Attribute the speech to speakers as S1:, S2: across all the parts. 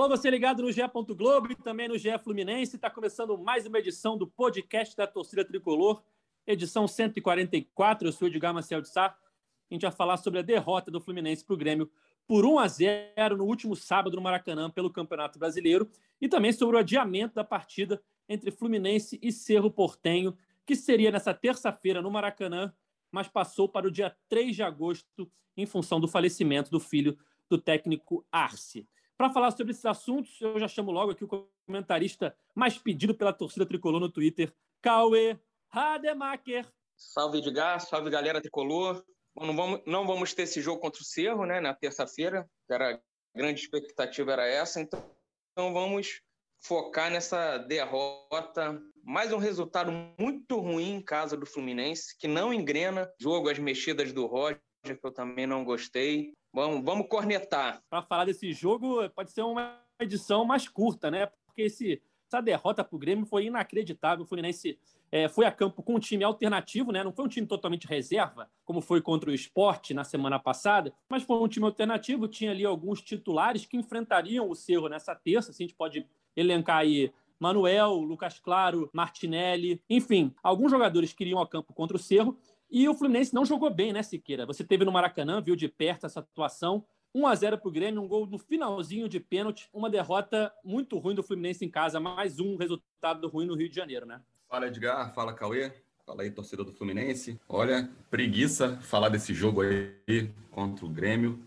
S1: Alô, você ligado no GE. Globo e também no GE Fluminense. Está começando mais uma edição do podcast da Torcida Tricolor, edição 144. Eu sou Edgar Marcel de Sá. A gente vai falar sobre a derrota do Fluminense para o Grêmio por 1 a 0 no último sábado no Maracanã pelo Campeonato Brasileiro e também sobre o adiamento da partida entre Fluminense e Cerro Portenho, que seria nessa terça-feira no Maracanã, mas passou para o dia 3 de agosto em função do falecimento do filho do técnico Arce. Para falar sobre esses assuntos, eu já chamo logo aqui o comentarista mais pedido pela torcida tricolor no Twitter, Cauê Rademacher.
S2: Salve, Edgar. Salve, galera tricolor. Bom, não, vamos, não vamos ter esse jogo contra o Cerro, né, na terça-feira. Era, a grande expectativa era essa, então, então vamos focar nessa derrota. Mais um resultado muito ruim em casa do Fluminense, que não engrena. Jogo, as mexidas do Roger, que eu também não gostei. Vamos, vamos cornetar.
S1: Para falar desse jogo, pode ser uma edição mais curta, né? Porque esse, essa derrota para o Grêmio foi inacreditável. O Fluminense é, foi a campo com um time alternativo, né? Não foi um time totalmente reserva, como foi contra o Esporte na semana passada, mas foi um time alternativo. Tinha ali alguns titulares que enfrentariam o Cerro nessa terça. Assim, a gente pode elencar aí Manuel, Lucas Claro, Martinelli, enfim, alguns jogadores que iriam ao campo contra o Cerro e o Fluminense não jogou bem, né, Siqueira? Você teve no Maracanã, viu de perto essa atuação. 1 a 0 para o Grêmio, um gol no finalzinho de pênalti, uma derrota muito ruim do Fluminense em casa, mais um resultado ruim no Rio de Janeiro, né?
S3: Fala Edgar, fala Cauê, fala aí torcedor do Fluminense. Olha, preguiça falar desse jogo aí contra o Grêmio.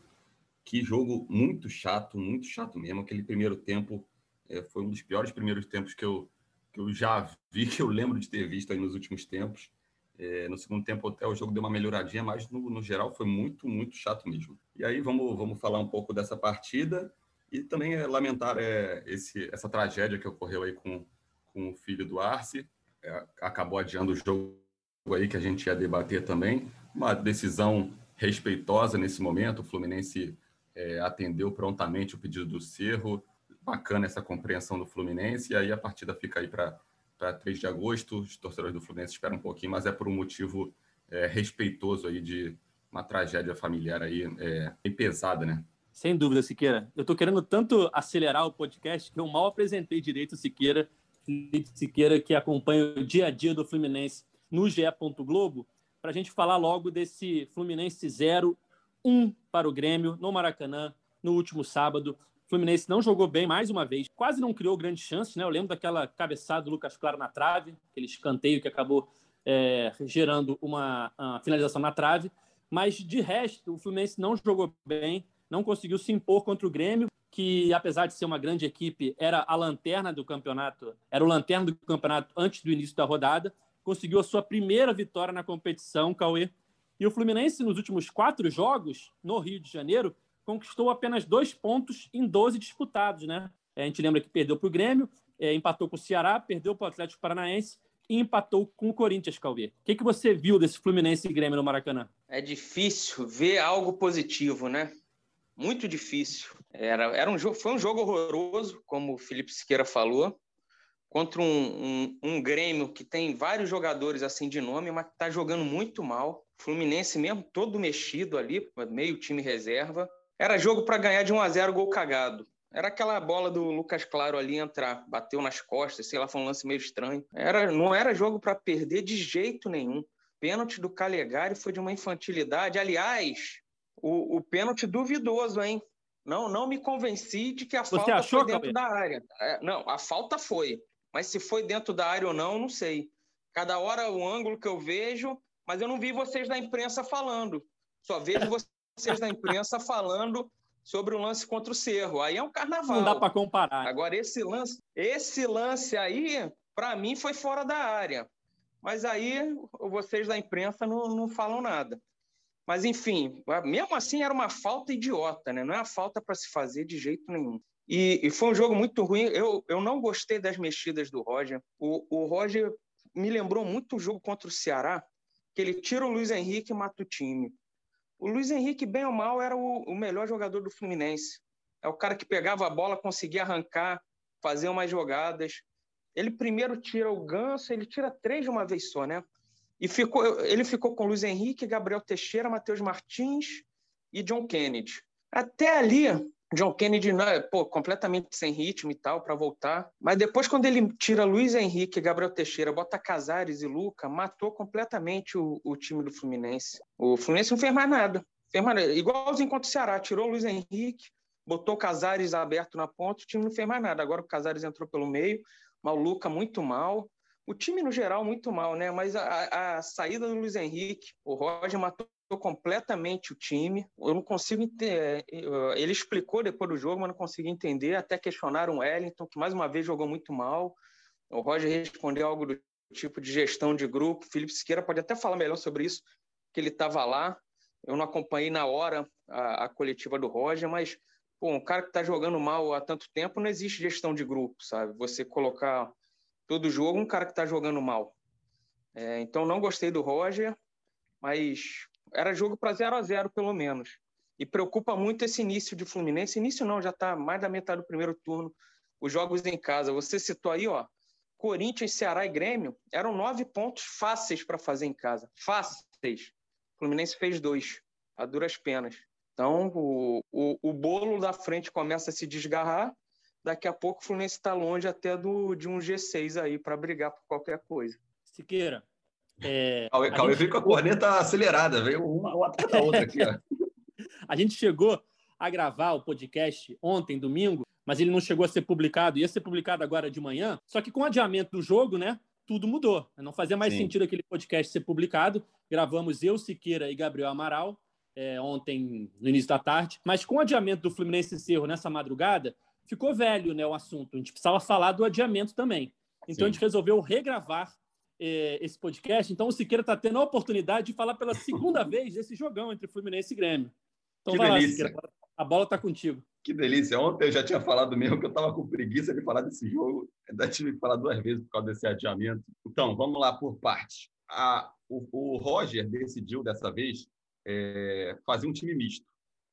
S3: Que jogo muito chato, muito chato mesmo. Aquele primeiro tempo é, foi um dos piores primeiros tempos que eu, que eu já vi, que eu lembro de ter visto aí nos últimos tempos. É, no segundo tempo até o jogo deu uma melhoradinha, mas no, no, geral foi muito, muito chato mesmo. E aí vamos, vamos falar um pouco dessa partida e também é, lamentar é, esse, essa tragédia que ocorreu aí com, com o filho do Arce. É, acabou adiando o jogo aí que a gente ia debater também. Uma decisão respeitosa nesse momento. O Fluminense é, atendeu prontamente o pedido do Cerro. Bacana essa compreensão do Fluminense. E aí a partida fica aí para para 3 de agosto. Os torcedores do Fluminense esperam um pouquinho, mas é por um motivo é, respeitoso aí de uma tragédia familiar aí é, bem pesada, né?
S1: Sem dúvida, Siqueira. Eu estou querendo tanto acelerar o podcast que eu mal apresentei direito o Siqueira, Felipe Siqueira, que acompanha o dia a dia do Fluminense no GE. Globo, para a gente falar logo desse Fluminense 0, 1 para o Grêmio no Maracanã no último sábado. Fluminense não jogou bem mais uma vez, quase não criou grandes chances, né? Eu lembro daquela cabeçada do Lucas Claro na trave, aquele escanteio que acabou é, gerando uma, uma, finalização na trave. Mas de resto, o Fluminense não jogou bem, não conseguiu se impor contra o Grêmio, que apesar de ser uma grande equipe, era a lanterna do campeonato, era o lanterna do campeonato antes do início da rodada. Conseguiu a sua primeira vitória na competição, Cauê. E o Fluminense, nos últimos quatro jogos no Rio de Janeiro, conquistou apenas dois pontos em 12 disputados, né? É, a gente lembra que perdeu para o Grêmio, é, empatou com o Ceará, perdeu para o Atlético Paranaense e empatou com o Corinthians, Cauê. O que, que você viu desse Fluminense e Grêmio no Maracanã?
S2: É difícil ver algo positivo, né? Muito difícil. Era, era um jogo, foi um jogo horroroso, como o Felipe Siqueira falou, contra um, um, um Grêmio que tem vários jogadores assim de nome, mas está jogando muito mal. Fluminense mesmo todo mexido ali, meio time reserva. Era jogo para ganhar de 1 a 0 gol cagado. Era aquela bola do Lucas Claro ali entrar, bateu nas costas, sei lá, foi um lance meio estranho. Era, não era jogo para perder de jeito nenhum. Pênalti do Calegari foi de uma infantilidade. Aliás, o, o pênalti duvidoso, hein? Não, não me convenci de que a
S1: Você
S2: falta
S1: achou,
S2: foi dentro da área. É, não, a falta foi. Mas se foi dentro da área ou não, não sei. Cada hora o ângulo que eu vejo, mas eu não vi vocês da imprensa falando. Só vejo vocês da imprensa falando sobre o lance contra o Cerro. Aí é um carnaval.
S1: Não dá para comparar.
S2: Agora, esse lance, esse lance aí, para mim, foi fora da área. Mas aí vocês da imprensa não, não falam nada. Mas, enfim, mesmo assim era uma falta idiota, né? Não é uma falta para se fazer de jeito nenhum. E, e, foi um jogo muito ruim. Eu, eu não gostei das mexidas do Roger. O, o Roger me lembrou muito o jogo contra o Ceará, que ele tira o Luiz Henrique e mata o time. O Luiz Henrique, bem ou mal, era o, o melhor jogador do Fluminense. É o cara que pegava a bola, conseguia arrancar, fazer umas jogadas. Ele primeiro tira o Ganso, ele tira três de uma vez só, né? E ficou, ele ficou com Luiz Henrique, Gabriel Teixeira, Matheus Martins e John Kennedy. Até ali, John Kennedy, né, pô, completamente sem ritmo e tal, para voltar. Mas depois, quando ele tira Luiz Henrique, Gabriel Teixeira, bota Casares e Luca, matou completamente o, o time do Fluminense. O Fluminense não fez mais nada. Fez mais nada. Igualzinho contra o Ceará, tirou Luiz Henrique, botou Casares aberto na ponta, o time não fez mais nada. Agora o Casares entrou pelo meio, mas o Luca muito mal. O time, no geral, muito mal, né? Mas a, a saída do Luiz Henrique, o Roger matou completamente o time. Eu não consigo entender. Ele explicou depois do jogo, mas não consigo entender. Até questionaram o Wellington, que mais uma vez jogou muito mal. O Roger respondeu algo do tipo de gestão de grupo. Felipe Siqueira pode até falar melhor sobre isso, que ele estava lá. Eu não acompanhei na hora a, a coletiva do Roger, mas pô, um cara que está jogando mal há tanto tempo, não existe gestão de grupo, sabe? Você colocar todo jogo um cara que está jogando mal. É, então não gostei do Roger, mas era jogo para 0 a 0 pelo menos. E preocupa muito esse início de Fluminense. Início não, já está mais da metade do primeiro turno. Os jogos em casa. Você citou aí, ó. Corinthians, Ceará e Grêmio eram nove pontos fáceis para fazer em casa. Fáceis. Fluminense fez dois, a duras penas. Então, o, o, o bolo da frente começa a se desgarrar. Daqui a pouco o Fluminense está longe até do, de um G6 aí para brigar por qualquer coisa.
S1: Siqueira, é,
S3: Cauê, Cauê veio com a corneta acelerada, veio uma, uma atrás da outra aqui. Ó.
S1: a gente chegou a gravar o podcast ontem, domingo, mas ele não chegou a ser publicado. Ia ser publicado agora de manhã, só que com o adiamento do jogo, né? Tudo mudou. Não fazia mais Sim. sentido aquele podcast ser publicado. Gravamos eu, Siqueira e Gabriel Amaral é, ontem, no início da tarde. Mas com o adiamento do Fluminense Cerro nessa madrugada, ficou velho né, o assunto. A gente precisava falar do adiamento também. Então Sim. a gente resolveu regravar é, esse podcast. Então o Siqueira está tendo a oportunidade de falar pela segunda vez desse jogão entre Fluminense e Grêmio. Então
S3: que
S1: vai
S3: delícia.
S1: lá, Siqueira, a bola está contigo.
S3: Que delícia. Ontem eu já tinha falado mesmo que eu estava com preguiça de falar desse jogo. Ainda tive que falar duas vezes por causa desse adiamento. Então, vamos lá por parte. A, o, o, Roger decidiu dessa vez é, fazer um time misto.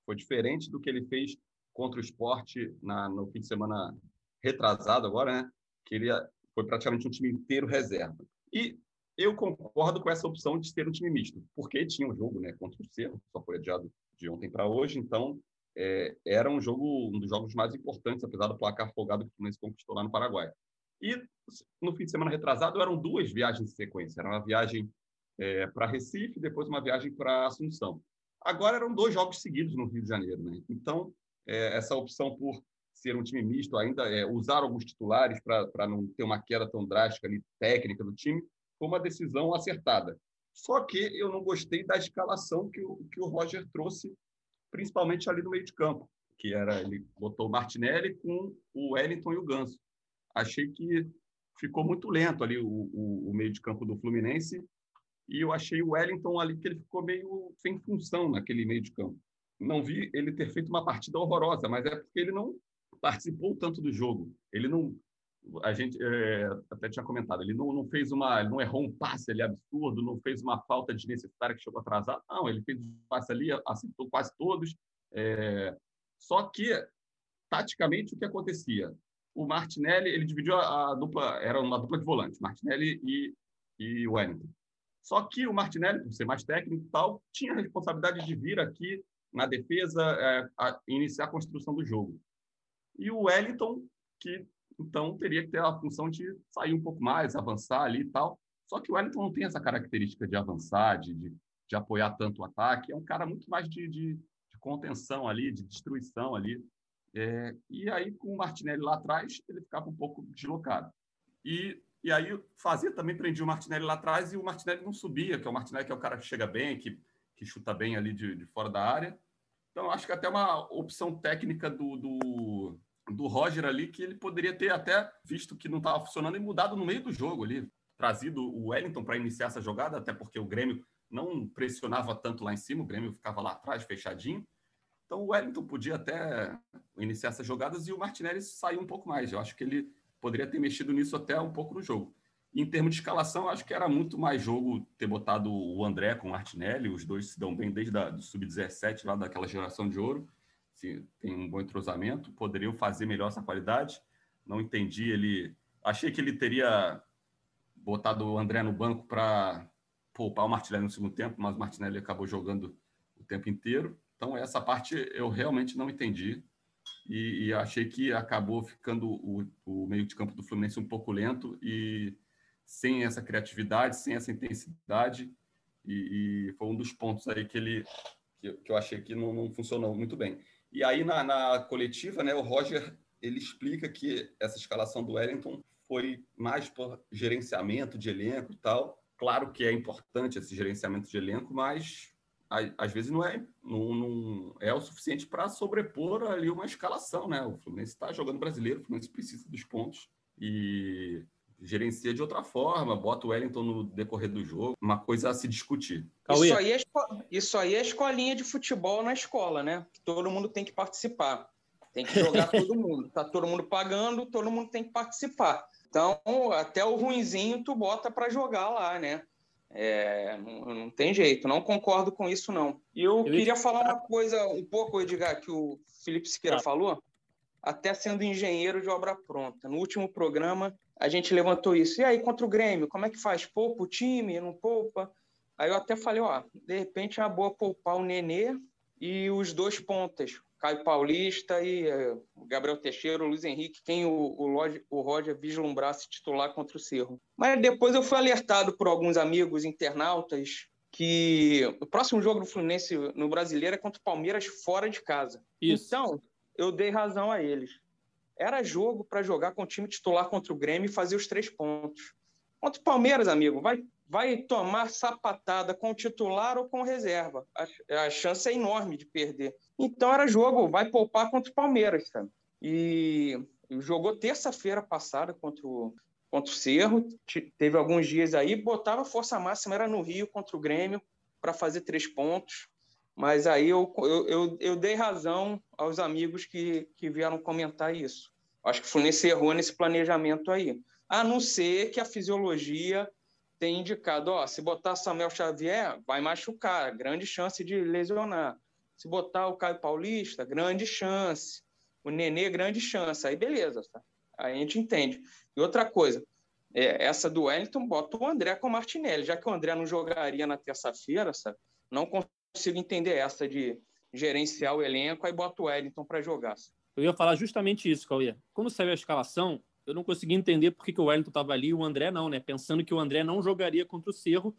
S3: Foi diferente do que ele fez contra o esporte na, no fim de semana retrasado agora, né? Que ele foi praticamente um time inteiro reserva. E eu concordo com essa opção de ter um time misto, porque tinha um jogo né, contra o Cerro, só foi adiado de ontem para hoje, então é, era um jogo, um dos jogos mais importantes, apesar do placar folgado que o Fluminense conquistou lá no Paraguai. E no fim de semana retrasado eram duas viagens em sequência, era uma viagem é, para Recife, depois uma viagem para Assunção. Agora eram dois jogos seguidos no Rio de Janeiro, né? Então é, essa opção por ser um time misto, ainda é, usar alguns titulares para não ter uma queda tão drástica ali, técnica do time, foi uma decisão acertada. Só que eu não gostei da escalação que o, que o Roger trouxe, principalmente ali no meio de campo, que era ele botou o Martinelli com o Wellington e o Ganso. Achei que ficou muito lento ali o, o, o meio de campo do Fluminense e eu achei o Wellington ali que ele ficou meio sem função naquele meio de campo. Não vi ele ter feito uma partida horrorosa, mas é porque ele não participou tanto do jogo. Ele não, a gente é, até tinha comentado, ele não, não fez uma, não errou um passe ali absurdo, não fez uma falta desnecessária que chegou atrasado. Não, ele fez um passe ali, acertou quase todos. É, só que taticamente o que acontecia? O Martinelli, ele dividiu a, a dupla, era uma dupla de volantes, Martinelli e, e Wellington. Só que o Martinelli, por ser mais técnico e tal, tinha a responsabilidade de vir aqui na defesa, é, iniciar a construção do jogo e o Wellington, que então teria que ter a função de sair um pouco mais, avançar ali e tal. Só que o Wellington não tem essa característica de avançar, de, de, de apoiar tanto o ataque. É um cara muito mais de, de, de contenção ali, de destruição ali. É, e aí, com o Martinelli lá atrás, ele ficava um pouco deslocado. E, e aí fazia também, prendia o Martinelli lá atrás e o Martinelli não subia, que é o Martinelli que é o cara que chega bem, que, que chuta bem ali de, de fora da área. Então, acho que até uma opção técnica do, do, do Roger ali que ele poderia ter até visto que não estava funcionando e mudado no meio do jogo ali, trazido o Wellington para iniciar essa jogada, até porque o Grêmio não pressionava tanto lá em cima, o Grêmio ficava lá atrás, fechadinho. Então o Wellington podia até iniciar essas jogadas e o Martinelli sair um pouco mais. Eu acho que ele poderia ter mexido nisso até um pouco no jogo. Em termos de escalação, acho que era muito mais jogo ter botado o André com o Martinelli, os dois se dão bem desde o sub-17, lá daquela geração de ouro se tem um bom entrosamento, poderiam fazer melhor essa qualidade. Não entendi ele. Achei que ele teria botado o André no banco para poupar o Martinelli no segundo tempo, mas o Martinelli acabou jogando o tempo inteiro. Então, essa parte eu realmente não entendi. e, e achei que acabou ficando o, o, meio de campo do Fluminense um pouco lento e sem essa criatividade, sem essa intensidade, e, e foi um dos pontos aí que ele que, que eu achei que não, não, funcionou muito bem. E aí na, na, coletiva, né, o Roger ele explica que essa escalação do Wellington foi mais por gerenciamento de elenco e tal. Claro que é importante esse gerenciamento de elenco, mas às vezes não é, não, não é o suficiente para sobrepor ali uma escalação, né? O Fluminense está jogando brasileiro, o Fluminense precisa dos pontos e gerencia de outra forma, bota o Wellington no decorrer do jogo, uma coisa a se discutir.
S2: Isso aí, é, isso aí é escolinha de futebol na escola, né? Todo mundo tem que participar. Tem que jogar todo mundo. Tá todo mundo pagando, todo mundo tem que participar. Então, até o ruinzinho tu bota para jogar lá, né? É, não, não, tem jeito, não concordo com isso, não. E eu, eu queria falar uma coisa um pouco, Edgar, que o Felipe Siqueira ah. falou, até sendo engenheiro de obra pronta. No último programa, a gente levantou isso. E aí, contra o Grêmio, como é que faz? Poupa o time? Não poupa? Aí eu até falei, ó, de repente é uma boa poupar o Nenê e os dois pontas, Caio Paulista e uh, Gabriel Teixeira, o Luiz Henrique, quem o, o, o Roger vislumbrasse titular contra o Cerro. Mas depois eu fui alertado por alguns amigos internautas que o próximo jogo do Fluminense no Brasileiro é contra o Palmeiras fora de casa. Isso. Então, eu dei razão a eles. Era jogo para jogar com o time titular contra o Grêmio e fazer os três pontos. Contra o Palmeiras, amigo, vai vai tomar sapatada com o titular ou com reserva. A, a, chance é enorme de perder. Então era jogo, vai poupar contra o Palmeiras, sabe? E jogou terça-feira passada contra o, contra o Cerro, teve alguns dias aí, botava força máxima, era no Rio contra o Grêmio, para fazer três pontos. Mas aí eu, eu, eu, eu, dei razão aos amigos que, que vieram comentar isso. Acho que o Fluminense errou nesse planejamento aí. A não ser que a fisiologia tem indicado, ó, se botar Samuel Xavier, vai machucar, grande chance de lesionar. Se botar o Caio Paulista, grande chance. O Nenê, grande chance. Aí beleza, tá? Aí a gente entende. E outra coisa, é, essa do Wellington, bota o André com o Martinelli. Já que o André não jogaria na terça-feira, não consigo entender essa de gerenciar o elenco, aí bota o Wellington para jogar.
S1: Eu ia falar justamente isso, Cauê. Quando saiu a escalação, eu não consegui entender por que, que o Wellington estava ali e o André não, né? Pensando que o André não jogaria contra o Cerro,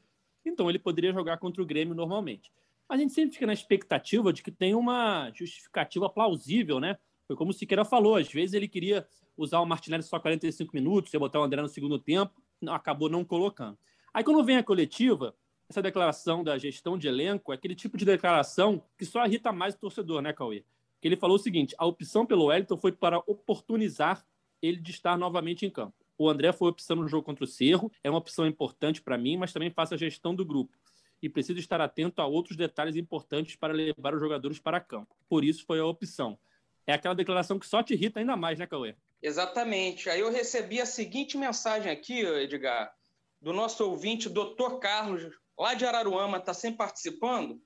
S1: então ele poderia jogar contra o Grêmio normalmente. A gente sempre fica na expectativa de que tem uma justificativa plausível, né? Foi como o Siqueira falou, às vezes ele queria usar o Martinelli só 45 minutos, ia botar o André no segundo tempo, acabou não colocando. Aí quando vem a coletiva, essa declaração da gestão de elenco é aquele tipo de declaração que só irrita mais o torcedor, né, Cauê? Que ele falou o seguinte: a opção pelo Wellington foi para oportunizar ele de estar novamente em campo. O André foi opção no jogo contra o Cerro, é uma opção importante para mim, mas também faço a gestão do grupo. E preciso estar atento a outros detalhes importantes para levar os jogadores para campo. Por isso foi a opção. É aquela declaração que só te irrita ainda mais, né, Cauê?
S2: Exatamente. Aí eu recebi a seguinte mensagem aqui, Edgar, do nosso ouvinte, doutor Carlos, lá de Araruama, está sempre participando,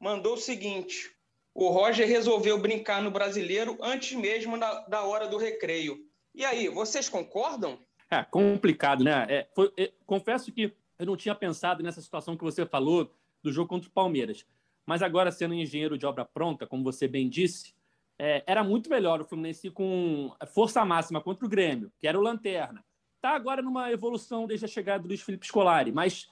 S2: mandou o seguinte: o Roger resolveu brincar no brasileiro antes mesmo da, da hora do recreio. E aí, vocês concordam?
S1: É complicado, né? É, foi, é, confesso que eu não tinha pensado nessa situação que você falou do jogo contra o Palmeiras. Mas agora, sendo engenheiro de obra pronta, como você bem disse, é, era muito melhor o Fluminense com força máxima contra o Grêmio, que era o Lanterna. Está agora numa evolução desde a chegada do Luiz Felipe Scolari, mas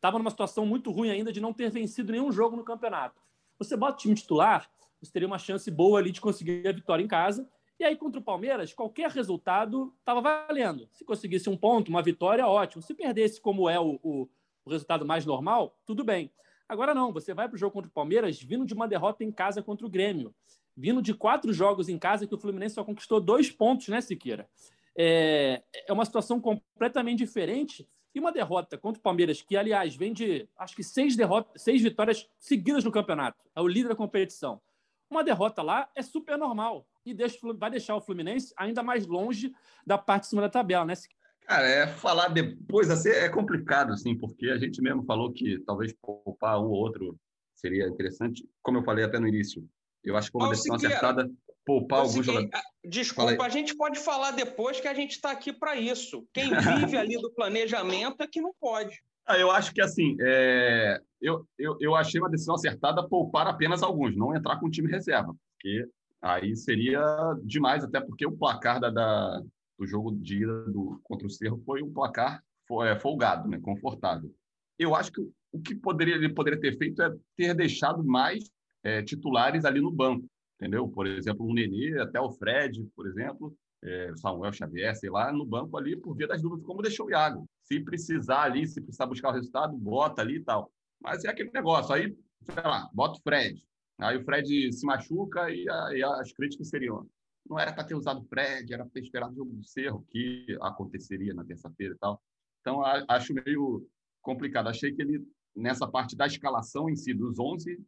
S1: estava numa situação muito ruim ainda de não ter vencido nenhum jogo no campeonato. Você bota o time titular, você teria uma chance boa ali de conseguir a vitória em casa e aí, contra o Palmeiras, qualquer resultado estava valendo. Se conseguisse um ponto, uma vitória, ótimo. Se perdesse, como é o, o, o resultado mais normal, tudo bem. Agora não, você vai para o jogo contra o Palmeiras vindo de uma derrota em casa contra o Grêmio. Vindo de quatro jogos em casa que o Fluminense só conquistou dois pontos, né, Siqueira? É, é uma situação completamente diferente. E uma derrota contra o Palmeiras, que, aliás, vem de acho que seis, derrotas, seis vitórias seguidas no campeonato. É o líder da competição. Uma derrota lá é super normal e deixa, vai deixar o Fluminense ainda mais longe da parte de cima da tabela, né?
S3: Cara, é falar depois assim é complicado, assim, porque a gente mesmo falou que talvez poupar um ou outro seria interessante. Como eu falei até no início, eu acho que uma decisão acertada poupar alguns jogadores. Ah,
S2: desculpa, a gente pode falar depois que a gente está aqui para isso. Quem vive ali do planejamento é que não pode.
S3: Ah, eu acho que assim, é... eu, eu, eu achei uma decisão acertada poupar apenas alguns, não entrar com o time reserva, porque Aí seria demais, até porque o placar da, da do jogo de ida do, contra o Cerro foi um placar foi, é, folgado, né, confortável. Eu acho que o que poderia, ele poderia ter feito é ter deixado mais é, titulares ali no banco, entendeu? Por exemplo, o Nenê, até o Fred, por exemplo, é, Samuel Xavier, sei lá, no banco ali por via das dúvidas, como deixou o Iago. Se precisar ali, se precisar buscar o resultado, bota ali e tal. Mas é aquele negócio, aí, sei lá, bota o Fred. Aí o Fred se machuca e, a, e as críticas seriam não era para ter usado o Fred, era para ter esperado o jogo do Cerro, que aconteceria na terça-feira e tal. Então, acho meio complicado. Achei que ele, nessa parte da escalação em si, dos 11,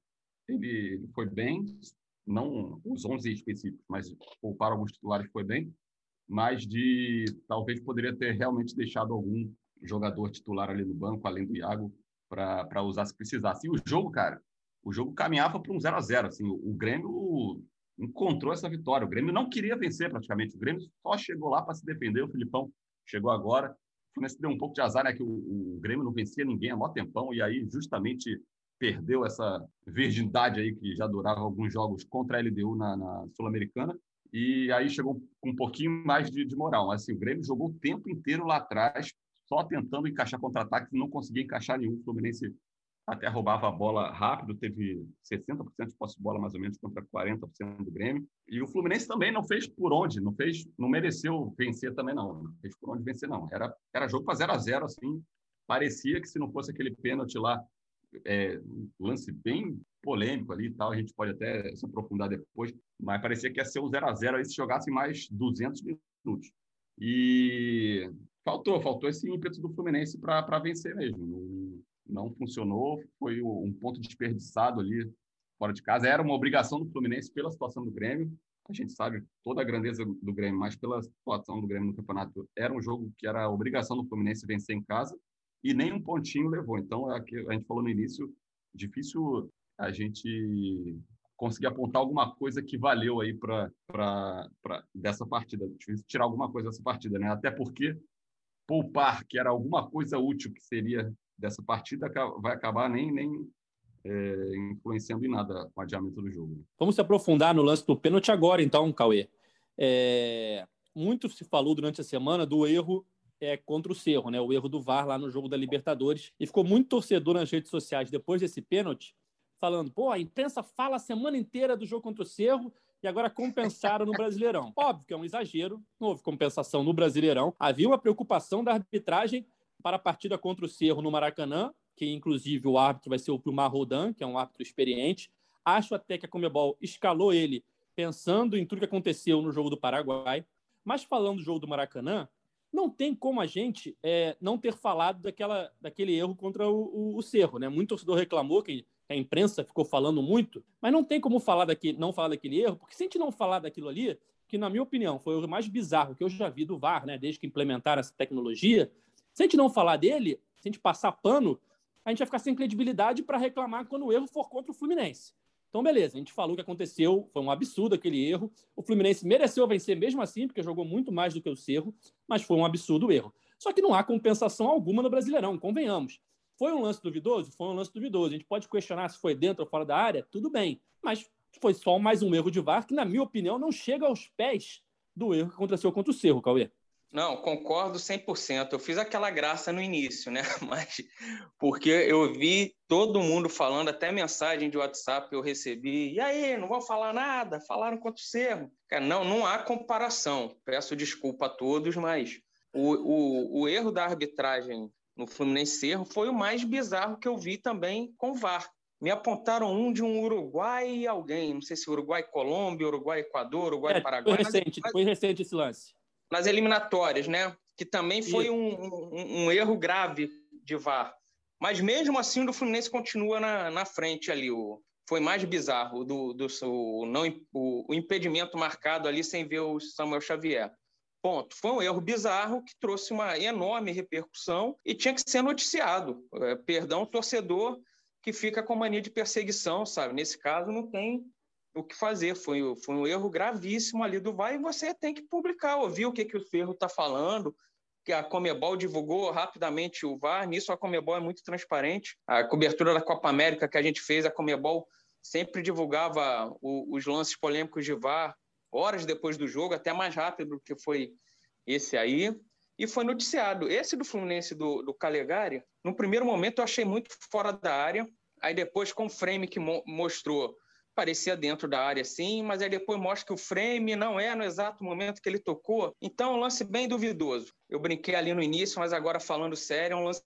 S3: ele foi bem, não os 11 específicos, mas para alguns titulares foi bem, mas de talvez poderia ter realmente deixado algum jogador titular ali no banco, além do Iago, para usar se precisasse. E o jogo, cara, o jogo caminhava para um 0 a 0 assim, o Grêmio encontrou essa vitória. O Grêmio não queria vencer praticamente. O Grêmio só chegou lá para se defender. O Filipão chegou agora. O Fluminense deu um pouco de azar, né? Que o, o Grêmio não vencia ninguém há maior tempão. E aí, justamente, perdeu essa virgindade aí que já durava alguns jogos contra a LDU na, na Sul-Americana. E aí chegou com um pouquinho mais de, de moral. Assim, o Grêmio jogou o tempo inteiro lá atrás, só tentando encaixar contra-ataques, não conseguia encaixar nenhum. O Fluminense até roubava a bola rápido, teve 60% de posse de bola mais ou menos contra 40% do Grêmio. E o Fluminense também não fez por onde, não fez, não mereceu vencer também não, não fez por onde vencer não. Era era jogo para 0 a 0 assim, parecia que se não fosse aquele pênalti lá, é, lance bem polêmico ali e tal, a gente pode até se aprofundar depois, mas parecia que ia ser um 0 a 0 aí se jogasse mais 200 minutos. E faltou, faltou esse ímpeto do Fluminense para vencer mesmo não funcionou, foi um ponto desperdiçado ali fora de casa. Era uma obrigação do Fluminense pela situação do Grêmio. A gente sabe toda a grandeza do Grêmio, mas pela situação do Grêmio no campeonato, era um jogo que era obrigação do Fluminense vencer em casa e nem um pontinho levou. Então, é a gente falou no início, difícil a gente conseguir apontar alguma coisa que valeu aí para dessa partida, difícil tirar alguma coisa dessa partida, né? Até porque poupar, que era alguma coisa útil que seria dessa partida vai acabar nem, nem é, influenciando em nada o adiamento do jogo.
S1: Vamos se aprofundar no lance do pênalti agora, então, Cauê. É, muito se falou durante a semana do erro é, contra o Cerro, né? o erro do VAR lá no jogo da Libertadores. E ficou muito torcedor nas redes sociais depois desse pênalti, falando: pô, a imprensa fala a semana inteira do jogo contra o Cerro e agora compensaram no Brasileirão. Óbvio que é um exagero, não houve compensação no Brasileirão. Havia uma preocupação da arbitragem para a partida contra o Cerro no Maracanã, que inclusive o árbitro vai ser o Plumar Rodan, que é um árbitro experiente. Acho até que a Comebol escalou ele pensando em tudo que aconteceu no jogo do Paraguai. Mas falando do jogo do Maracanã, não tem como a gente é, não ter falado daquela, daquele erro contra o, o, o Cerro. Né? Muito torcedor reclamou que a imprensa ficou falando muito, mas não tem como falar daquele, não falar daquele erro, porque se a gente não falar daquilo ali, que na minha opinião foi o mais bizarro que eu já vi do VAR, né, desde que implementaram essa tecnologia, se a gente não falar dele, se a gente passar pano, a gente vai ficar sem credibilidade para reclamar quando o erro for contra o Fluminense. Então, beleza, a gente falou o que aconteceu, foi um absurdo aquele erro. O Fluminense mereceu vencer mesmo assim, porque jogou muito mais do que o Cerro, mas foi um absurdo erro. Só que não há compensação alguma no Brasileirão, convenhamos. Foi um lance duvidoso? Foi um lance duvidoso. A gente pode questionar se foi dentro ou fora da área, tudo bem. Mas foi só mais um erro de VAR que, na minha opinião, não chega aos pés do erro que aconteceu contra o Cerro, Cauê.
S2: Não, concordo 100%. Eu fiz aquela graça no início, né? Mas porque eu vi todo mundo falando, até mensagem de WhatsApp eu recebi. E aí, não vão falar nada? Falaram quanto cerro. Cara, não, não há comparação. Peço desculpa a todos, mas o, o, o erro da arbitragem no Fluminense Cerro foi o mais bizarro que eu vi também com o VAR. Me apontaram um de um Uruguai e alguém, não sei se Uruguai Colômbia, Uruguai Equador, Uruguai
S1: é,
S2: Paraguai.
S1: Foi recente, mas... foi recente esse lance
S2: nas eliminatórias, né? Que também foi um, um, um, erro grave de VAR. Mas mesmo assim, o Fluminense continua na, na frente ali. O, foi mais bizarro do, do, o, não, o, o impedimento marcado ali sem ver o Samuel Xavier. Ponto. Foi um erro bizarro que trouxe uma enorme repercussão e tinha que ser noticiado. É, perdão, torcedor que fica com mania de perseguição, sabe? Nesse caso, não tem o que fazer. Foi, foi um erro gravíssimo ali do VAR e você tem que publicar, ouvir o que, que o Ferro está falando, que a Comebol divulgou rapidamente o VAR. Nisso a Comebol é muito transparente. A cobertura da Copa América que a gente fez, a Comebol sempre divulgava o, os lances polêmicos de VAR horas depois do jogo, até mais rápido do que foi esse aí. E foi noticiado. Esse do Fluminense do, do Calegari, no primeiro momento eu achei muito fora da área. Aí depois, com o frame que mo mostrou, parecia dentro da área sim, mas aí depois mostra que o frame não é no exato momento que ele tocou. Então, é um lance bem duvidoso. Eu brinquei ali no início, mas agora falando sério, é um lance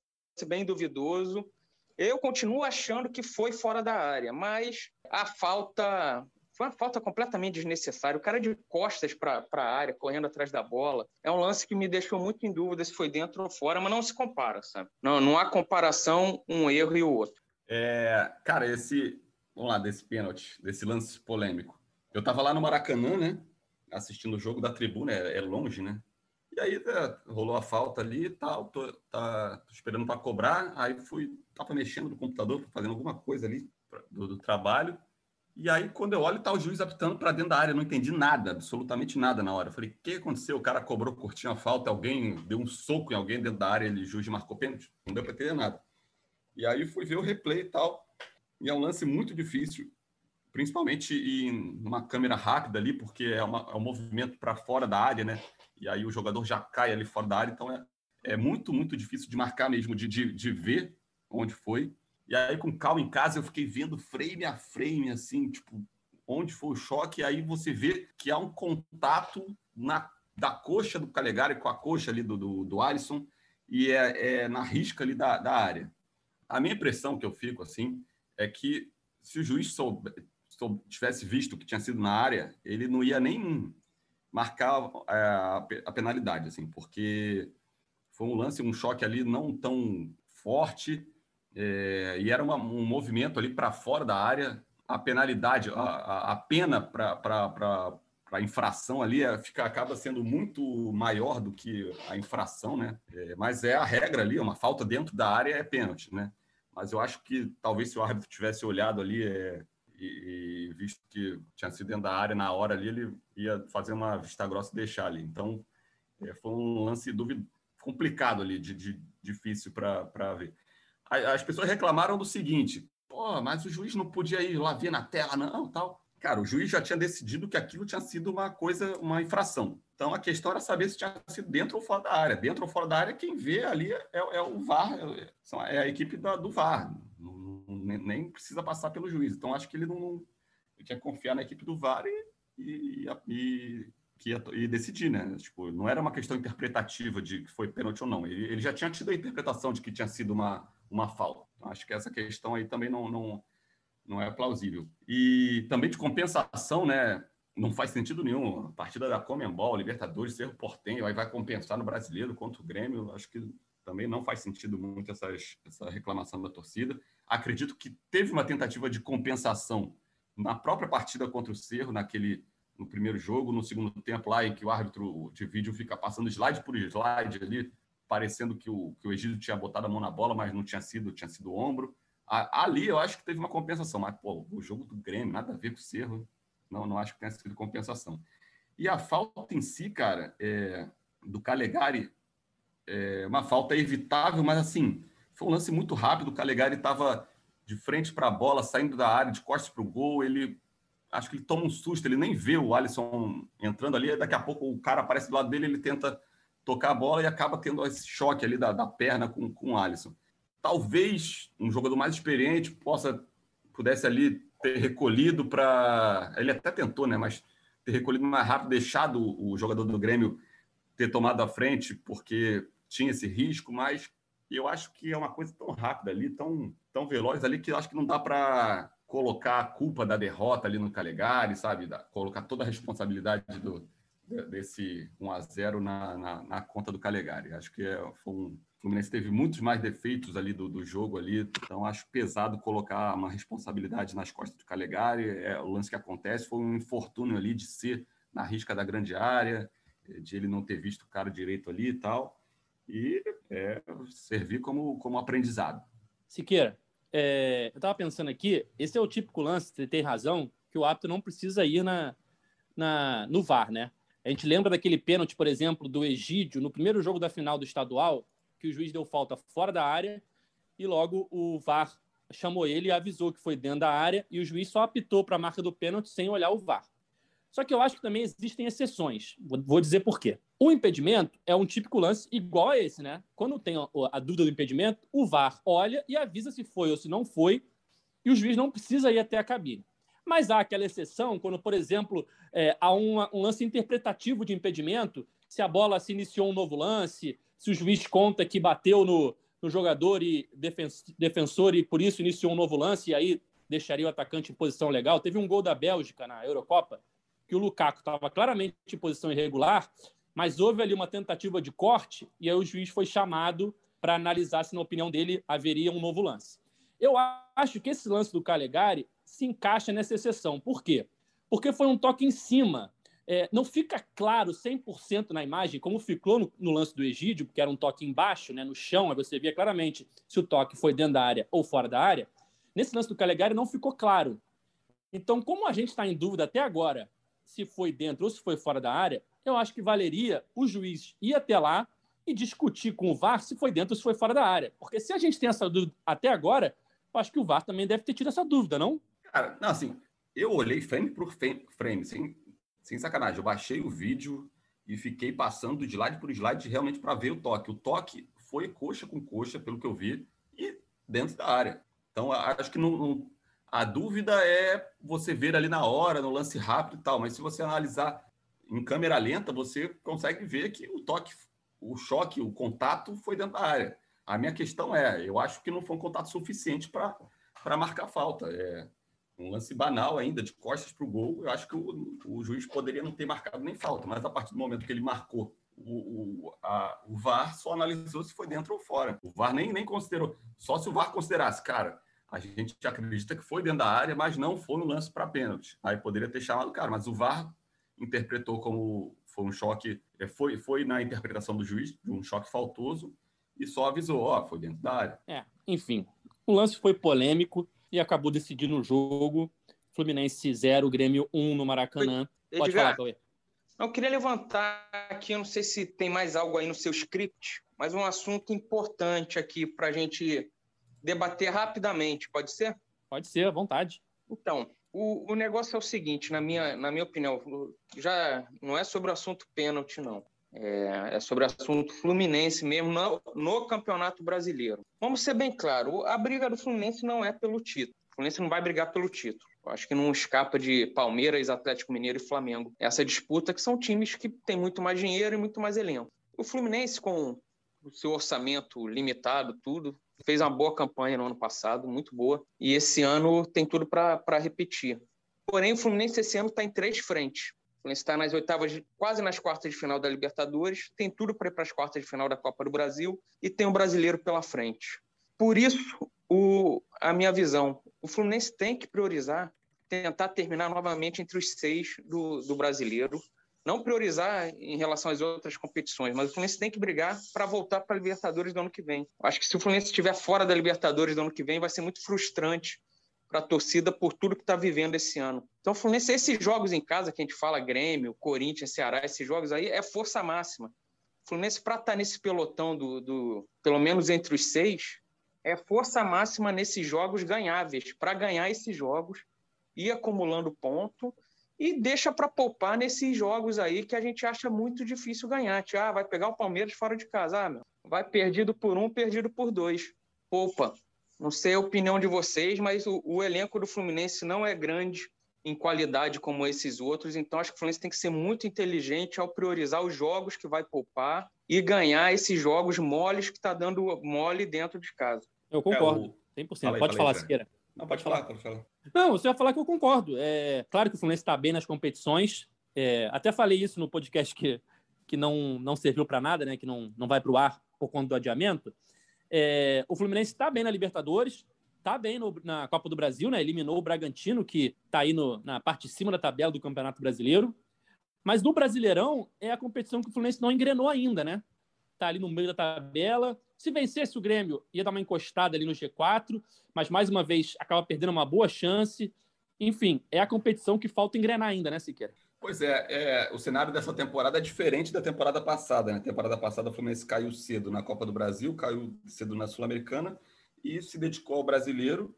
S2: bem duvidoso. Eu continuo achando que foi fora da área, mas a falta foi uma falta completamente desnecessária. O cara de costas para a área, correndo atrás da bola, é um lance que me deixou muito em dúvida se foi dentro ou fora, mas não se compara, sabe? Não, não há comparação um erro e o outro.
S3: É, cara, esse, vamos lá, desse pênalti, desse lance polêmico. Eu tava lá no Maracanã, né? Assistindo o jogo da tribuna, é, é longe, né? E aí é, rolou a falta ali e tal, tô, tá, tô esperando para cobrar. Aí fui, tava mexendo no computador, fazendo alguma coisa ali do, do trabalho. E aí, quando eu olho, tá o juiz apitando para dentro da área. Eu não entendi nada, absolutamente nada na hora. Eu falei, o que aconteceu? O cara cobrou, curtinho a falta, alguém deu um soco em alguém dentro da área, ele, juiz marcou pênalti. Não deu para entender nada. E aí fui ver o replay e tal. E é um lance muito difícil, principalmente em uma câmera rápida ali, porque é, uma, é um movimento para fora da área, né? E aí o jogador já cai ali fora da área, então é, é muito, muito difícil de marcar mesmo, de, de, de ver onde foi. E aí, com calma em casa, eu fiquei vendo frame a frame, assim, tipo, onde foi o choque, e aí você vê que há um contato na, da coxa do Calegari com a coxa ali do, do, do Alisson, e é, é na risca ali da, da área. A minha impressão que eu fico, assim, é que se o juiz tivesse visto que tinha sido na área, ele não ia nem marcar é, a, a penalidade, assim, porque foi um lance, um choque ali não tão forte, é, e era uma, um movimento ali para fora da área. A penalidade, a, a, a pena para a infração ali é, fica, acaba sendo muito maior do que a infração, né? É, mas é a regra ali, uma falta dentro da área é pênalti, né? Mas eu acho que talvez se o árbitro tivesse olhado ali é, e, e, visto que tinha sido dentro da área na hora ali, ele ia fazer uma vista grossa e deixar ali. Então, é, foi um lance complicado ali, de, de difícil para ver. As pessoas reclamaram do seguinte: pô, mas o juiz não podia ir lá ver na tela, não, tal. Cara, o juiz já tinha decidido que aquilo tinha sido uma coisa, uma infração. Então a questão era saber se tinha sido dentro ou fora da área. Dentro ou fora da área, quem vê ali é, é o VAR, é, é a equipe da, do VAR. Nem, precisa passar pelo juiz. Então acho que ele não. Ele tinha que confiar na equipe do VAR e, e, e, e decidir, né? Tipo, não era uma questão interpretativa de que foi pênalti ou não. Ele, ele já tinha tido a interpretação de que tinha sido uma, uma falta. Então, acho que essa questão aí também não, não, não é plausível. E também de compensação, né? Não faz sentido nenhum. A partida da Comembol, Libertadores, Cerro Portenho, aí vai compensar no Brasileiro contra o Grêmio. Acho que também não faz sentido muito essas, essa reclamação da torcida. Acredito que teve uma tentativa de compensação na própria partida contra o Cerro, naquele no primeiro jogo, no segundo tempo lá em que o árbitro de vídeo fica passando slide por slide ali, parecendo que o, que o Egídio tinha botado a mão na bola, mas não tinha sido, tinha sido ombro. Ali eu acho que teve uma compensação, mas pô, o jogo do Grêmio, nada a ver com o Cerro, não, não acho que tenha sido compensação. E a falta em si, cara, é, do Calegari, é uma falta evitável, mas assim, foi um lance muito rápido. O Calegari estava de frente para a bola, saindo da área, de costas para o gol. Ele acho que ele toma um susto, ele nem vê o Alisson entrando ali. Daqui a pouco o cara aparece do lado dele, ele tenta tocar a bola e acaba tendo esse choque ali da, da perna com, com o Alisson. Talvez um jogador mais experiente possa pudesse ali ter recolhido para. Ele até tentou, né? Mas ter recolhido mais rápido, deixado o jogador do Grêmio ter tomado a frente, porque tinha esse risco, mas eu acho que é uma coisa tão rápida ali, tão, tão veloz ali, que eu acho que não dá para colocar a culpa da derrota ali no Calegari, sabe? Da, colocar toda a responsabilidade do, desse 1 a 0 na, na, na conta do Calegari. Acho que é, foi um, o Fluminense teve muitos mais defeitos ali do, do jogo ali, então acho pesado colocar uma responsabilidade nas costas do Calegari. É o lance que acontece foi um infortúnio ali de ser na risca da grande área, de ele não ter visto o cara direito ali e tal, e é, servir como, como aprendizado.
S1: Siqueira, é, eu estava pensando aqui, esse é o típico lance, você tem razão, que o árbitro não precisa ir na, na, no VAR, né? A gente lembra daquele pênalti, por exemplo, do Egídio, no primeiro jogo da final do estadual, que o juiz deu falta fora da área e logo o VAR chamou ele e avisou que foi dentro da área e o juiz só apitou para a marca do pênalti sem olhar o VAR. Só que eu acho que também existem exceções. Vou dizer por quê. O impedimento é um típico lance igual a esse, né? Quando tem a, dúvida do impedimento, o VAR olha e avisa se foi ou se não foi, e o juiz não precisa ir até a cabine. Mas há aquela exceção quando, por exemplo, é, há um lance interpretativo de impedimento, se a bola se iniciou um novo lance, se o juiz conta que bateu no, no jogador e defensor e por isso iniciou um novo lance e aí deixaria o atacante em posição legal. Teve um gol da Bélgica na Eurocopa que o Lukaku estava claramente em posição irregular, mas houve ali uma tentativa de corte e aí o juiz foi chamado para analisar se, na opinião dele, haveria um novo lance. Eu acho que esse lance do Calegari se encaixa nessa exceção. Por quê? Porque foi um toque em cima. É, não fica claro 100% na imagem, como ficou no, no, lance do Egídio, porque era um toque embaixo, né, no chão, aí você via claramente se o toque foi dentro da área ou fora da área. Nesse lance do Calegari não ficou claro. Então, como a gente está em dúvida até agora se foi dentro ou se foi fora da área, eu acho que valeria o juiz ir até lá e discutir com o VAR se foi dentro ou se foi fora da área. Porque se a gente tem essa dúvida até agora, eu acho que o VAR também deve ter tido essa dúvida, não?
S3: Cara, não, assim, eu olhei frame por frame, sem, sem sacanagem. Eu baixei o vídeo e fiquei passando de slide por slide realmente para ver o toque. O toque foi coxa com coxa, pelo que eu vi, e dentro da área. Então, acho que não, não, a dúvida é você ver ali na hora, no lance rápido e tal, mas se você analisar em câmera lenta, você consegue ver que o toque, o choque, o contato foi dentro da área. A minha questão é, eu acho que não foi um contato suficiente para marcar falta. É um lance banal ainda, de costas para o gol. Eu acho que o, o, juiz poderia não ter marcado nem falta, mas a partir do momento que ele marcou o, o, a, o VAR só analisou se foi dentro ou fora. O VAR nem, nem considerou. Só se o VAR considerasse, cara, a gente acredita que foi dentro da área, mas não foi no lance para pênalti. Aí poderia ter chamado o cara, mas o VAR interpretou como foi um choque, é, foi, foi na interpretação do juiz, de um choque faltoso, e só avisou, ó, foi dentro da área.
S1: É, enfim, o lance foi polêmico e acabou decidindo o jogo. Fluminense 0, Grêmio 1 um no Maracanã. Pode Edgar, falar, Cauê.
S2: Eu queria levantar aqui, eu não sei se tem mais algo aí no seu script, mas um assunto importante aqui para a gente debater rapidamente, pode ser?
S1: Pode ser, à vontade.
S2: Então, o, o negócio é o seguinte, na minha, na minha opinião, já não é sobre o assunto pênalti, não. É, é sobre o assunto Fluminense mesmo no, no Campeonato Brasileiro. Vamos ser bem claro, a briga do Fluminense não é pelo título. O Fluminense não vai brigar pelo título. Eu acho que não escapa de Palmeiras, Atlético Mineiro e Flamengo. Essa disputa que são times que têm muito mais dinheiro e muito mais elenco. O Fluminense, com o seu orçamento limitado, tudo, fez uma boa campanha no ano passado, muito boa, e esse ano tem tudo para repetir. Porém, o Fluminense esse ano está em três frentes. Fluminense está nas oitavas, quase nas quartas de final da Libertadores, tem tudo para ir para as quartas de final da Copa do Brasil e tem o um brasileiro pela frente. Por isso, o, a minha visão, o Fluminense tem que priorizar, tentar terminar novamente entre os seis do, do brasileiro, não priorizar em relação às outras competições, mas o Fluminense tem que brigar para voltar para a Libertadores do ano que vem. Acho que se o Fluminense estiver fora da Libertadores do ano que vem, vai ser muito frustrante para a torcida por tudo que está vivendo esse ano. Então, Fluminense, esses jogos em casa que a gente fala, Grêmio, Corinthians, Ceará, esses jogos aí, é força máxima. O Fluminense, para estar tá nesse pelotão do, do, pelo menos entre os seis, é força máxima nesses jogos ganháveis, para ganhar esses jogos, ir acumulando ponto e deixa para poupar nesses jogos aí que a gente acha muito difícil ganhar. Tipo, ah, vai pegar o Palmeiras fora de casa, ah, meu, vai perdido por um, perdido por dois. Poupa. Não sei a opinião de vocês, mas o, o elenco do Fluminense não é grande em qualidade como esses outros, então acho que o Fluminense tem que ser muito inteligente ao priorizar os jogos que vai poupar e ganhar esses jogos moles que está dando mole dentro de casa.
S1: Eu concordo, 100%. Aí, Pode falar, Siqueira.
S3: Não, pode falar, pode falar.
S1: Não, você vai falar que eu concordo. É claro que o Fluminense está bem nas competições. É, até falei isso no podcast que, que não, não serviu para nada, né? Que não, não vai para o ar por conta do adiamento. É, o Fluminense está bem na Libertadores, está bem no, na Copa do Brasil, né? Eliminou o Bragantino, que está aí no, na parte de cima da tabela do Campeonato Brasileiro. Mas no Brasileirão é a competição que o Fluminense não engrenou ainda, né? Está ali no meio da tabela, se vencesse o Grêmio, ia dar uma encostada ali no G4, mas mais uma vez acaba perdendo uma boa chance. Enfim, é a competição que falta engrenar ainda, né, Siqueira?
S3: Pois é, é, o cenário dessa temporada é diferente da temporada passada. Na né? temporada passada, o Fluminense caiu cedo na Copa do Brasil, caiu cedo na Sul-Americana e se dedicou ao brasileiro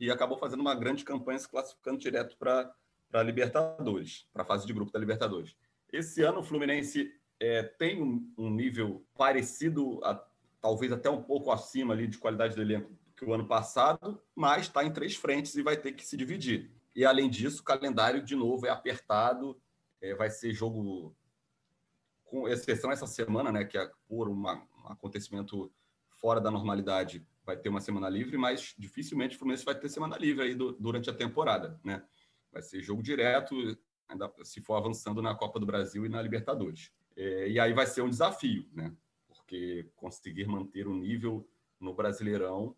S3: e acabou fazendo uma grande campanha se classificando direto para a Libertadores, para a fase de grupo da Libertadores. Esse ano o Fluminense é, tem um, um, nível parecido, a, talvez até um pouco acima ali de qualidade do elenco que o ano passado, mas está em três frentes e vai ter que se dividir. E além disso, o calendário de novo é apertado, é, vai ser jogo com exceção essa semana, né, que é por uma, um acontecimento fora da normalidade, vai ter uma semana livre, mas dificilmente o Fluminense vai ter semana livre aí do, durante a temporada, né? Vai ser jogo direto, ainda se for avançando na Copa do Brasil e na Libertadores. É, e aí vai ser um desafio, né? Porque conseguir manter o nível no Brasileirão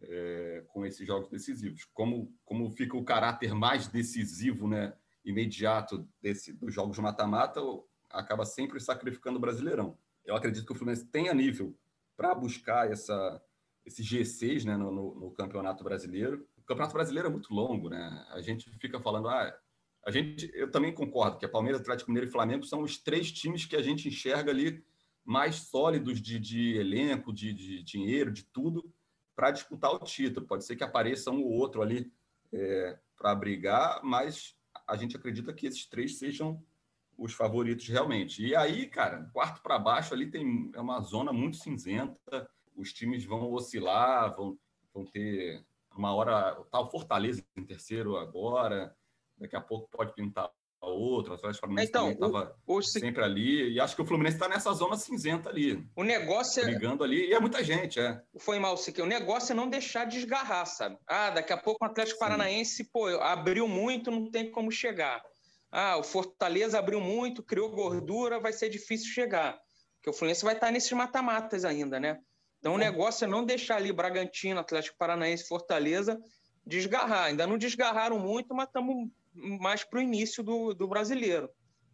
S3: é, com esses jogos decisivos. Como, como fica o caráter mais decisivo, né? Imediato desse, dos jogos de mata-mata, acaba sempre sacrificando o Brasileirão. Eu acredito que o Fluminense tenha nível para buscar essa, esse G6 né, no, no, no, Campeonato Brasileiro. O Campeonato Brasileiro é muito longo, né? A gente fica falando, ah, a gente, eu também concordo que a Palmeiras, Atlético Mineiro e Flamengo são os três times que a gente enxerga ali mais sólidos de, de elenco, de, de dinheiro, de tudo, para disputar o título. Pode ser que apareça um ou outro ali é, para brigar, mas a gente acredita que esses três sejam os favoritos realmente. E aí, cara, quarto para baixo ali tem é uma zona muito cinzenta. Os times vão oscilar, vão, vão ter uma hora tal Fortaleza em terceiro agora, daqui a pouco pode pintar outro, o Atlético Paranaense então, estava sempre ali, e acho que o Fluminense está nessa zona cinzenta ali.
S2: O negócio
S3: é... Brigando ali, e é muita gente, é.
S2: Foi mal, que o negócio é não deixar desgarrar, sabe? Ah, daqui a pouco o Atlético Sim. Paranaense, pô, abriu muito, não tem como chegar. Ah, o Fortaleza abriu muito, criou gordura, vai ser difícil chegar. Porque o Fluminense vai estar nesses mata-matas ainda, né? Então o negócio é não deixar ali Bragantino, Atlético Paranaense, Fortaleza desgarrar. Ainda não desgarraram muito, mas estamos mais para o início do, do brasileiro.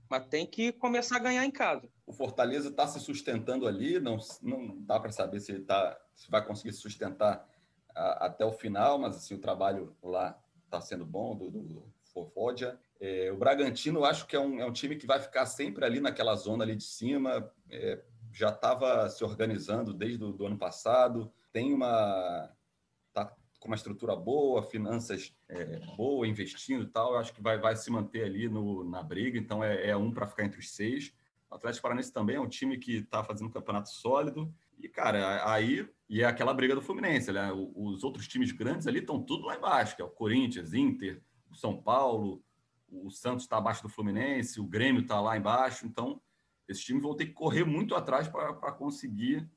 S2: Mas tem que começar a ganhar em casa.
S3: O Fortaleza está se sustentando ali, não, não dá para saber se, tá, se vai conseguir se sustentar a, até o final, mas assim, o trabalho lá está sendo bom do, do Fofódia. É, o Bragantino, acho que é um, é um time que vai ficar sempre ali naquela zona ali de cima. É, já estava se organizando desde o ano passado. Tem uma com uma estrutura boa, finanças é, boa, investindo e tal. Eu acho que vai, vai se manter ali no, na briga. Então é, é um para ficar entre os seis. O Atlético Paranaense também é um time que está fazendo um campeonato sólido. E, cara, aí. E é aquela briga do Fluminense, né? Os outros times grandes ali estão tudo lá embaixo, que é o Corinthians, Inter, o São Paulo, o Santos está abaixo do Fluminense, o Grêmio está lá embaixo, então esses times vão ter que correr muito atrás para conseguir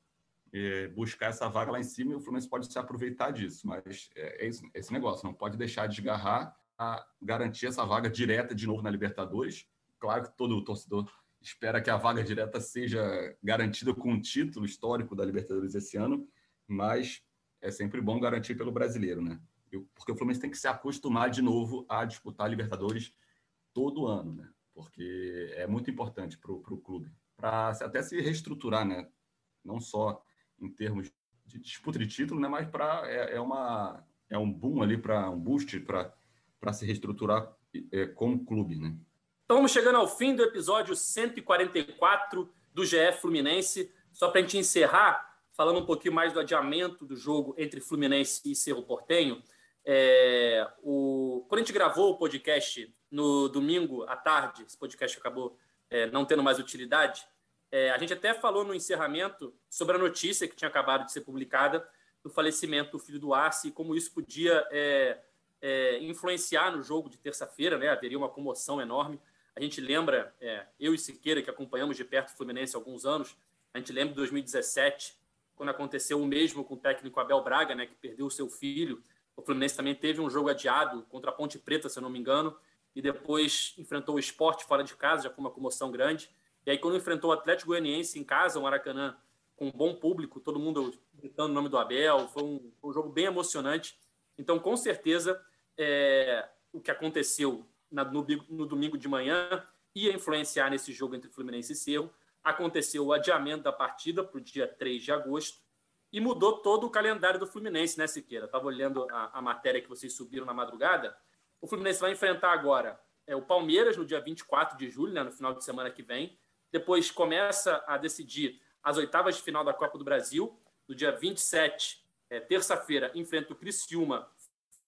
S3: é, buscar essa vaga lá em cima e o Fluminense pode se aproveitar disso, mas é, é esse, esse, negócio, não pode deixar de desgarrar a garantir essa vaga direta de novo na Libertadores. Claro que todo torcedor espera que a vaga direta seja garantida com um título histórico da Libertadores esse ano, mas é sempre bom garantir pelo brasileiro, né? Porque o Fluminense tem que se acostumar de novo a disputar a Libertadores todo ano, né? Porque é muito importante para o clube, para até se reestruturar, né? Não só em termos de disputa de título, né? Mas para é, é, uma é um boom ali para um boost para para se reestruturar é, como clube, né?
S1: Então, vamos chegando ao fim do episódio 144 do GE Fluminense. Só para a gente encerrar, falando um pouquinho mais do adiamento do jogo entre Fluminense e Cerro Portenho. É, o, quando a gente gravou o podcast no domingo à tarde, esse podcast acabou é, não tendo mais utilidade, é, a gente até falou no encerramento sobre a notícia que tinha acabado de ser publicada do falecimento do filho do Arce e como isso podia é, é, influenciar no jogo de terça-feira, né? haveria uma comoção enorme. A gente lembra, é, eu e Siqueira, que acompanhamos de perto o Fluminense há alguns anos, a gente lembra de 2017, quando aconteceu o mesmo com o técnico Abel Braga, né, que perdeu o seu filho, o Fluminense também teve um jogo adiado contra a Ponte Preta, se eu não me engano, e depois enfrentou o esporte fora de casa, já com uma comoção grande. E aí, quando enfrentou o Atlético Goianiense em casa, o Maracanã, com um bom público, todo mundo gritando o nome do Abel, foi um, um jogo bem emocionante. Então, com certeza, é, o que aconteceu na, no, no, domingo de manhã ia influenciar nesse jogo entre Fluminense e Cerro. Aconteceu o adiamento da partida para o dia 3 de agosto e mudou todo o calendário do Fluminense, né, Siqueira? Estava olhando a, a, matéria que vocês subiram na madrugada. O Fluminense vai enfrentar agora é, o Palmeiras no dia 24 de julho, né, no final de semana que vem. Depois começa a decidir as oitavas de final da Copa do Brasil, no dia 27 é, terça-feira, enfrenta o Criciúma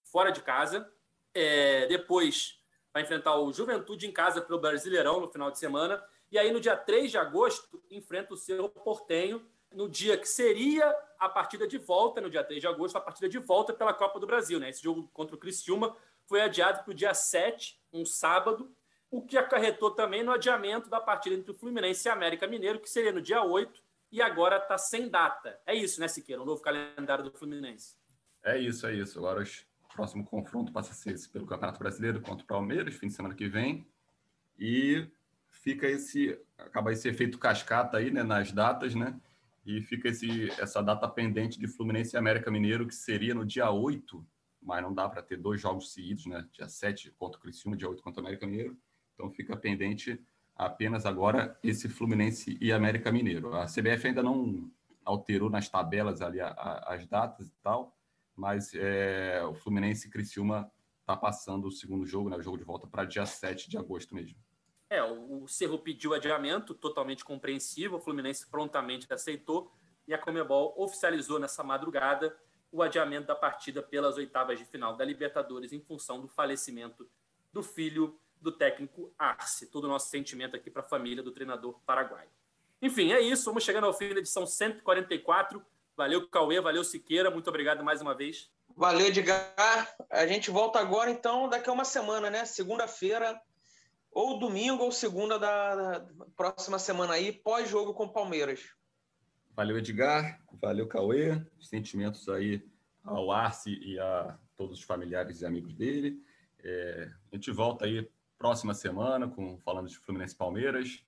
S1: fora de casa. É, depois vai enfrentar o Juventude em casa pelo Brasileirão no final de semana. E aí, no dia 3 de agosto, enfrenta o Cerro Portenho, no dia que seria a partida de volta, no dia 3 de agosto, a partida de volta pela Copa do Brasil. Né? Esse jogo contra o Criciúma foi adiado para o dia 7, um sábado, o que acarretou também no adiamento da partida entre o Fluminense e América Mineiro, que seria no dia 8, e agora está sem data. É isso, né, Siqueira? O novo calendário do Fluminense.
S3: É isso, é isso. Agora o próximo confronto passa a ser pelo Campeonato Brasileiro contra o Palmeiras, fim de semana que vem. E fica esse. acaba esse efeito cascata aí, né, nas datas, né? E fica esse, essa data pendente de Fluminense e América Mineiro, que seria no dia 8, mas não dá para ter dois jogos seguidos, né? Dia 7 contra o Criciúma, dia 8 contra o América Mineiro. Então fica pendente apenas agora esse Fluminense e América Mineiro. A CBF ainda não alterou nas tabelas ali a, a, as datas e tal, mas é, o Fluminense e Criciúma está passando o segundo jogo, né, o jogo de volta, para dia 7 de agosto mesmo.
S1: É, o Cerro pediu adiamento, totalmente compreensível, o Fluminense prontamente aceitou e a Comebol oficializou nessa madrugada o adiamento da partida pelas oitavas de final da Libertadores em função do falecimento do filho do técnico Arce. Todo o nosso sentimento aqui para a família do treinador paraguaio. Enfim, é isso. Vamos chegando ao fim da edição 144. Valeu, Cauê. Valeu, Siqueira. Muito obrigado mais uma vez.
S2: Valeu, Edgar. A gente volta agora, então, daqui a uma semana, né? Segunda-feira, ou domingo ou segunda da, da próxima semana aí, pós-jogo com o Palmeiras.
S3: Valeu, Edgar. Valeu, Cauê. Sentimentos aí ao Arce e a todos os familiares e amigos dele. É, a gente volta aí próxima semana, com, falando de Fluminense Palmeiras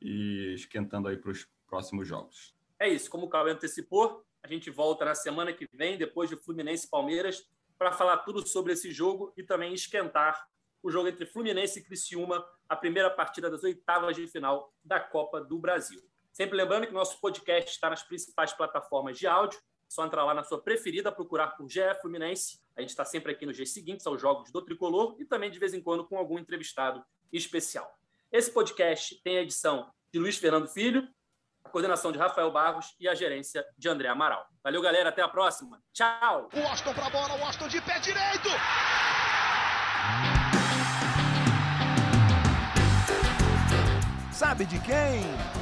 S3: e esquentando aí para os próximos jogos.
S1: É isso, como o Cauê antecipou, a gente volta na semana que vem, depois de Fluminense Palmeiras, para falar tudo sobre esse jogo e também esquentar o jogo entre Fluminense e Criciúma, a primeira partida das oitavas de final da Copa do Brasil. Sempre lembrando que nosso podcast está nas principais plataformas de áudio, só entrar lá na sua preferida, procurar por GE Fluminense. A gente está sempre aqui nos dias seguintes aos jogos do Tricolor e também de vez em quando com algum entrevistado especial. Esse podcast tem a edição de Luiz Fernando Filho, a coordenação de Rafael Barros e a gerência de André Amaral. Valeu, galera. Até a próxima. Tchau.
S4: O Austin para a bola, o Austin de pé direito. Sabe de quem?